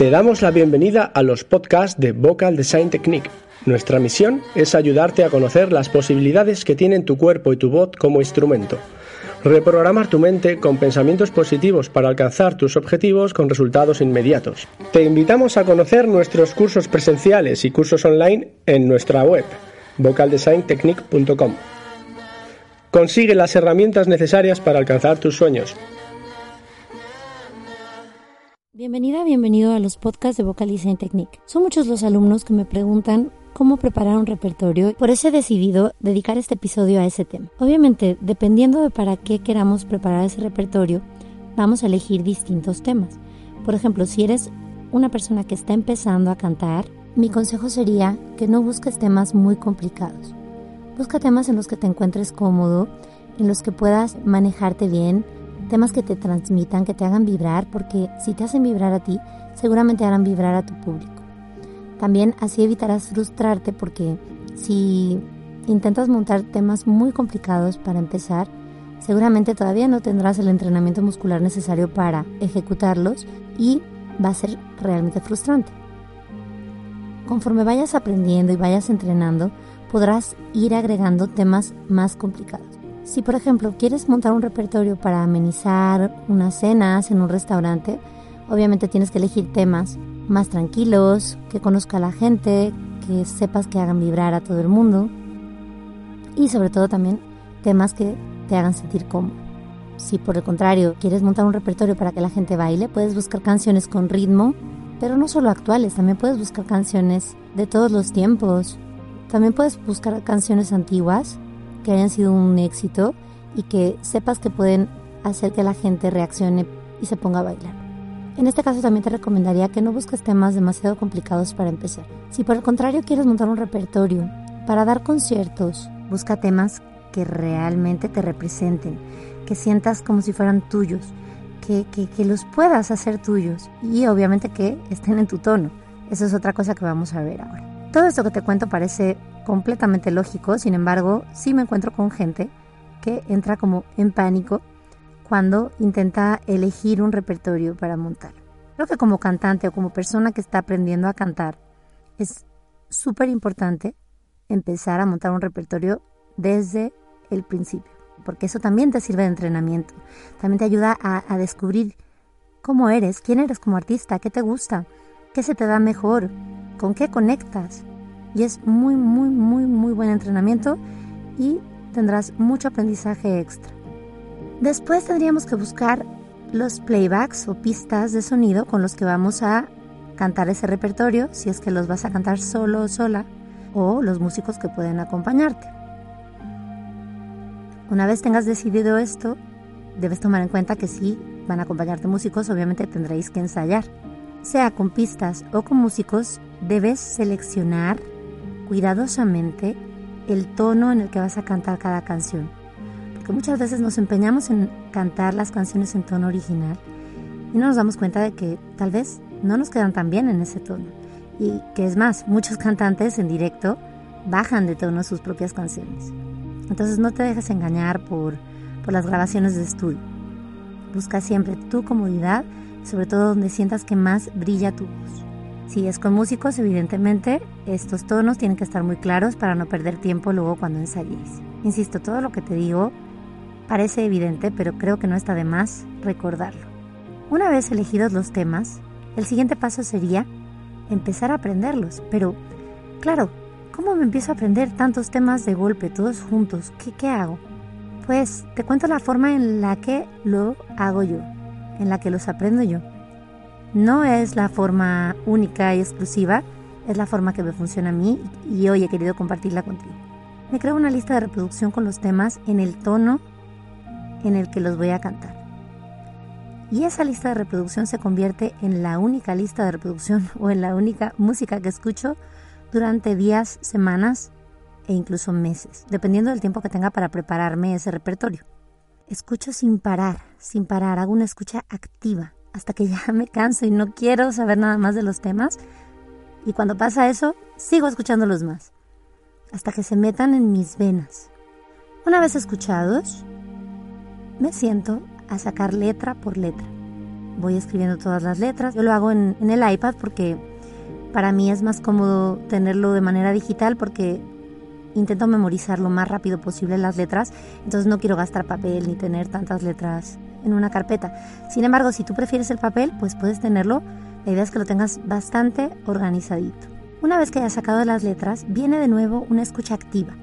Te damos la bienvenida a los podcasts de Vocal Design Technique. Nuestra misión es ayudarte a conocer las posibilidades que tienen tu cuerpo y tu voz como instrumento. Reprogramar tu mente con pensamientos positivos para alcanzar tus objetivos con resultados inmediatos. Te invitamos a conocer nuestros cursos presenciales y cursos online en nuestra web vocaldesigntechnique.com. Consigue las herramientas necesarias para alcanzar tus sueños. Bienvenida, bienvenido a los podcasts de Vocal Design Technique. Son muchos los alumnos que me preguntan cómo preparar un repertorio, por eso he decidido dedicar este episodio a ese tema. Obviamente, dependiendo de para qué queramos preparar ese repertorio, vamos a elegir distintos temas. Por ejemplo, si eres una persona que está empezando a cantar, mi consejo sería que no busques temas muy complicados. Busca temas en los que te encuentres cómodo, en los que puedas manejarte bien, temas que te transmitan, que te hagan vibrar, porque si te hacen vibrar a ti, seguramente harán vibrar a tu público. También así evitarás frustrarte porque si intentas montar temas muy complicados para empezar, seguramente todavía no tendrás el entrenamiento muscular necesario para ejecutarlos y va a ser realmente frustrante. Conforme vayas aprendiendo y vayas entrenando, podrás ir agregando temas más complicados. Si por ejemplo quieres montar un repertorio para amenizar unas cenas en un restaurante, obviamente tienes que elegir temas más tranquilos, que conozca a la gente, que sepas que hagan vibrar a todo el mundo y sobre todo también temas que te hagan sentir cómodo. Si por el contrario quieres montar un repertorio para que la gente baile, puedes buscar canciones con ritmo, pero no solo actuales, también puedes buscar canciones de todos los tiempos. También puedes buscar canciones antiguas que hayan sido un éxito y que sepas que pueden hacer que la gente reaccione y se ponga a bailar. En este caso también te recomendaría que no busques temas demasiado complicados para empezar. Si por el contrario quieres montar un repertorio para dar conciertos, busca temas que realmente te representen, que sientas como si fueran tuyos, que, que, los puedas hacer tuyos y obviamente que estén en tu tono. Eso es otra cosa que vamos a ver ahora. Todo esto que te cuento parece completamente lógico, sin embargo, sí me encuentro con gente que entra como en pánico cuando intenta elegir un repertorio para montar. Creo que como cantante o como persona que está aprendiendo a cantar, es súper importante empezar a montar un repertorio desde el principio, porque eso también te sirve de entrenamiento, también te ayuda a, a descubrir cómo eres, quién eres como artista, qué te gusta, qué se te da mejor, con qué conectas. Y es muy, muy, muy, muy buen entrenamiento y tendrás mucho aprendizaje extra. Después tendríamos que buscar los playbacks o pistas de sonido con los que vamos a cantar ese repertorio, si es que los vas a cantar solo o sola, o los músicos que pueden acompañarte. Una vez tengas decidido esto, debes tomar en cuenta que si van a acompañarte músicos, obviamente tendréis que ensayar. Sea con pistas o con músicos, debes seleccionar cuidadosamente el tono en el que vas a cantar cada canción. Porque muchas veces nos empeñamos en cantar las canciones en tono original y no nos damos cuenta de que tal vez no nos quedan tan bien en ese tono. Y que es más, muchos cantantes en directo bajan de tono sus propias canciones. Entonces no te dejes engañar por, por las grabaciones de estudio. Busca siempre tu comodidad sobre todo donde sientas que más brilla tu voz. Si es con músicos, evidentemente estos tonos tienen que estar muy claros para no perder tiempo luego cuando ensayéis. Insisto, todo lo que te digo parece evidente, pero creo que no está de más recordarlo. Una vez elegidos los temas, el siguiente paso sería empezar a aprenderlos. Pero, claro, ¿cómo me empiezo a aprender tantos temas de golpe, todos juntos? ¿Qué, qué hago? Pues te cuento la forma en la que lo hago yo en la que los aprendo yo. No es la forma única y exclusiva, es la forma que me funciona a mí y hoy he querido compartirla contigo. Me creo una lista de reproducción con los temas en el tono en el que los voy a cantar. y esa lista de reproducción se convierte en la única lista de reproducción o en la única música que escucho durante días, semanas e incluso meses, dependiendo del tiempo que tenga para prepararme ese repertorio. Escucho sin parar, sin parar, hago una escucha activa hasta que ya me canso y no quiero saber nada más de los temas. Y cuando pasa eso, sigo escuchándolos más, hasta que se metan en mis venas. Una vez escuchados, me siento a sacar letra por letra. Voy escribiendo todas las letras. Yo lo hago en, en el iPad porque para mí es más cómodo tenerlo de manera digital porque intento memorizar lo más rápido posible las letras, entonces no quiero gastar papel ni tener tantas letras en una carpeta. Sin embargo, si tú prefieres el papel, pues puedes tenerlo. La idea es que lo tengas bastante organizadito. Una vez que hayas sacado las letras, viene de nuevo una escucha activa.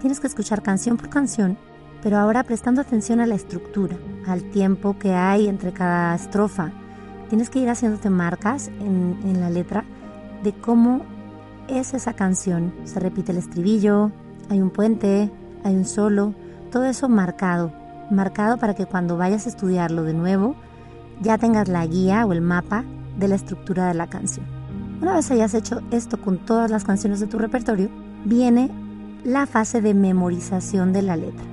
Tienes que escuchar canción por canción, pero ahora prestando atención a la estructura, al tiempo que hay entre cada estrofa. Tienes que ir haciéndote marcas en, en la letra de cómo es esa canción. Se repite el estribillo, hay un puente, hay un solo, todo eso marcado, marcado para que cuando vayas a estudiarlo de nuevo ya tengas la guía o el mapa de la estructura de la canción. Una vez hayas hecho esto con todas las canciones de tu repertorio, viene la fase de memorización de la letra.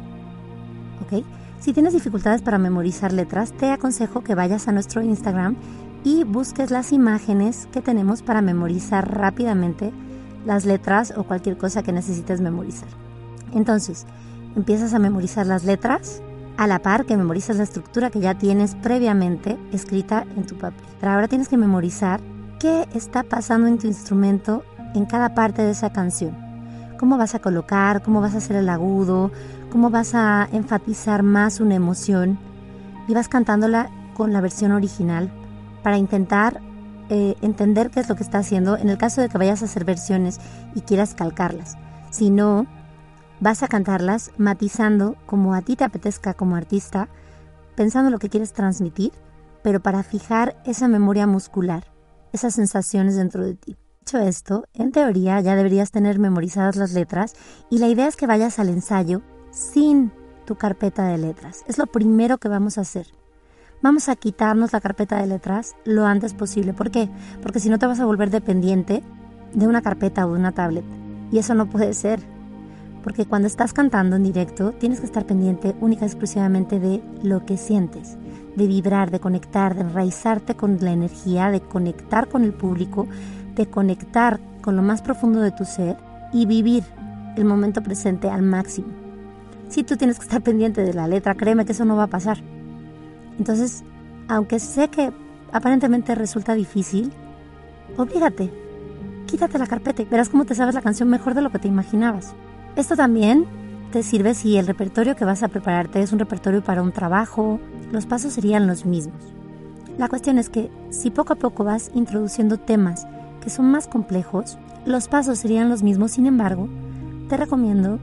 ¿Ok? Si tienes dificultades para memorizar letras, te aconsejo que vayas a nuestro Instagram y busques las imágenes que tenemos para memorizar rápidamente las letras o cualquier cosa que necesites memorizar. Entonces, empiezas a memorizar las letras a la par que memorizas la estructura que ya tienes previamente escrita en tu papel. Pero ahora tienes que memorizar qué está pasando en tu instrumento en cada parte de esa canción. Cómo vas a colocar, cómo vas a hacer el agudo, cómo vas a enfatizar más una emoción y vas cantándola con la versión original para intentar eh, entender qué es lo que está haciendo en el caso de que vayas a hacer versiones y quieras calcarlas. Si no, vas a cantarlas matizando como a ti te apetezca como artista, pensando lo que quieres transmitir, pero para fijar esa memoria muscular, esas sensaciones dentro de ti. Dicho esto, en teoría ya deberías tener memorizadas las letras y la idea es que vayas al ensayo sin tu carpeta de letras. Es lo primero que vamos a hacer vamos a quitarnos la carpeta de letras lo antes posible. ¿Por qué? Porque si no te vas a volver dependiente de una carpeta o de una tablet. Y eso no puede ser. Porque cuando estás cantando en directo, tienes que estar pendiente única y exclusivamente de lo que sientes, de vibrar, de conectar, de enraizarte con la energía, de conectar con el público, de conectar con lo más profundo de tu ser y vivir el momento presente al máximo. Si tú tienes que estar pendiente de la letra, créeme que eso no va a pasar. Entonces, aunque sé que aparentemente resulta difícil, oblígate. Quítate la carpeta y verás cómo te sabes la canción mejor de lo que te imaginabas. Esto también te sirve si el repertorio que vas a prepararte es un repertorio para un trabajo, los pasos serían los mismos. La cuestión es que si poco a poco vas introduciendo temas que son más complejos, los pasos serían los mismos, sin embargo, te recomiendo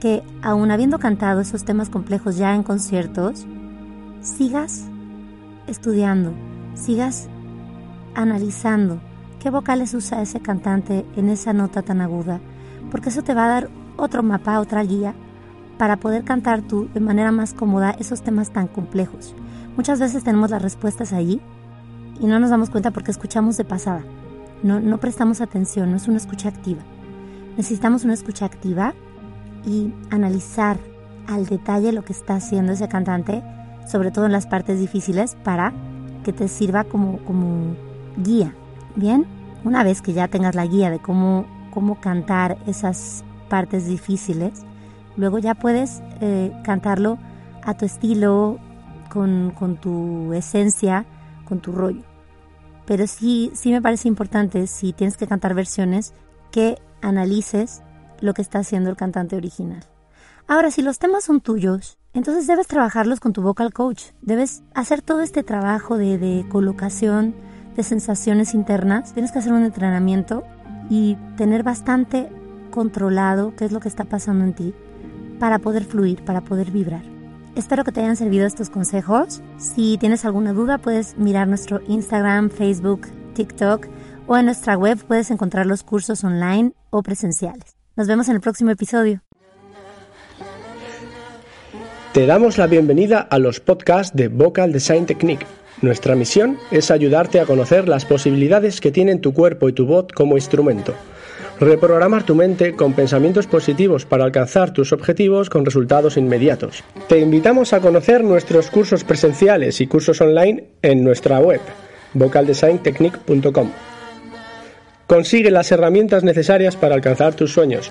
que aun habiendo cantado esos temas complejos ya en conciertos, sigas estudiando, sigas analizando qué vocales usa ese cantante en esa nota tan aguda, porque eso te va a dar otro mapa, otra guía para poder cantar tú de manera más cómoda esos temas tan complejos. Muchas veces tenemos las respuestas allí y no nos damos cuenta porque escuchamos de pasada. No, no prestamos atención, no es una escucha activa. Necesitamos una escucha activa y analizar al detalle lo que está haciendo ese cantante sobre todo en las partes difíciles, para que te sirva como, como guía. Bien, una vez que ya tengas la guía de cómo, cómo cantar esas partes difíciles, luego ya puedes eh, cantarlo a tu estilo, con, con, tu esencia, con tu rollo. Pero sí, sí me parece importante, si tienes que cantar versiones, que analices lo que está haciendo el cantante original. Ahora, si los temas son tuyos, entonces debes trabajarlos con tu vocal coach. Debes hacer todo este trabajo de, colocación, de sensaciones internas. Tienes que hacer un entrenamiento y tener bastante controlado qué es lo que está pasando en ti para poder fluir, para poder vibrar. Espero que te hayan servido estos consejos. Si tienes alguna duda, puedes mirar nuestro Instagram, Facebook, TikTok o en nuestra web puedes encontrar los cursos online o presenciales. Nos vemos en el próximo episodio. Te damos la bienvenida a los podcasts de Vocal Design Technique. Nuestra misión es ayudarte a conocer las posibilidades que tienen tu cuerpo y tu voz como instrumento. Reprogramar tu mente con pensamientos positivos para alcanzar tus objetivos con resultados inmediatos. Te invitamos a conocer nuestros cursos presenciales y cursos online en nuestra web, vocaldesigntechnique.com. Consigue las herramientas necesarias para alcanzar tus sueños.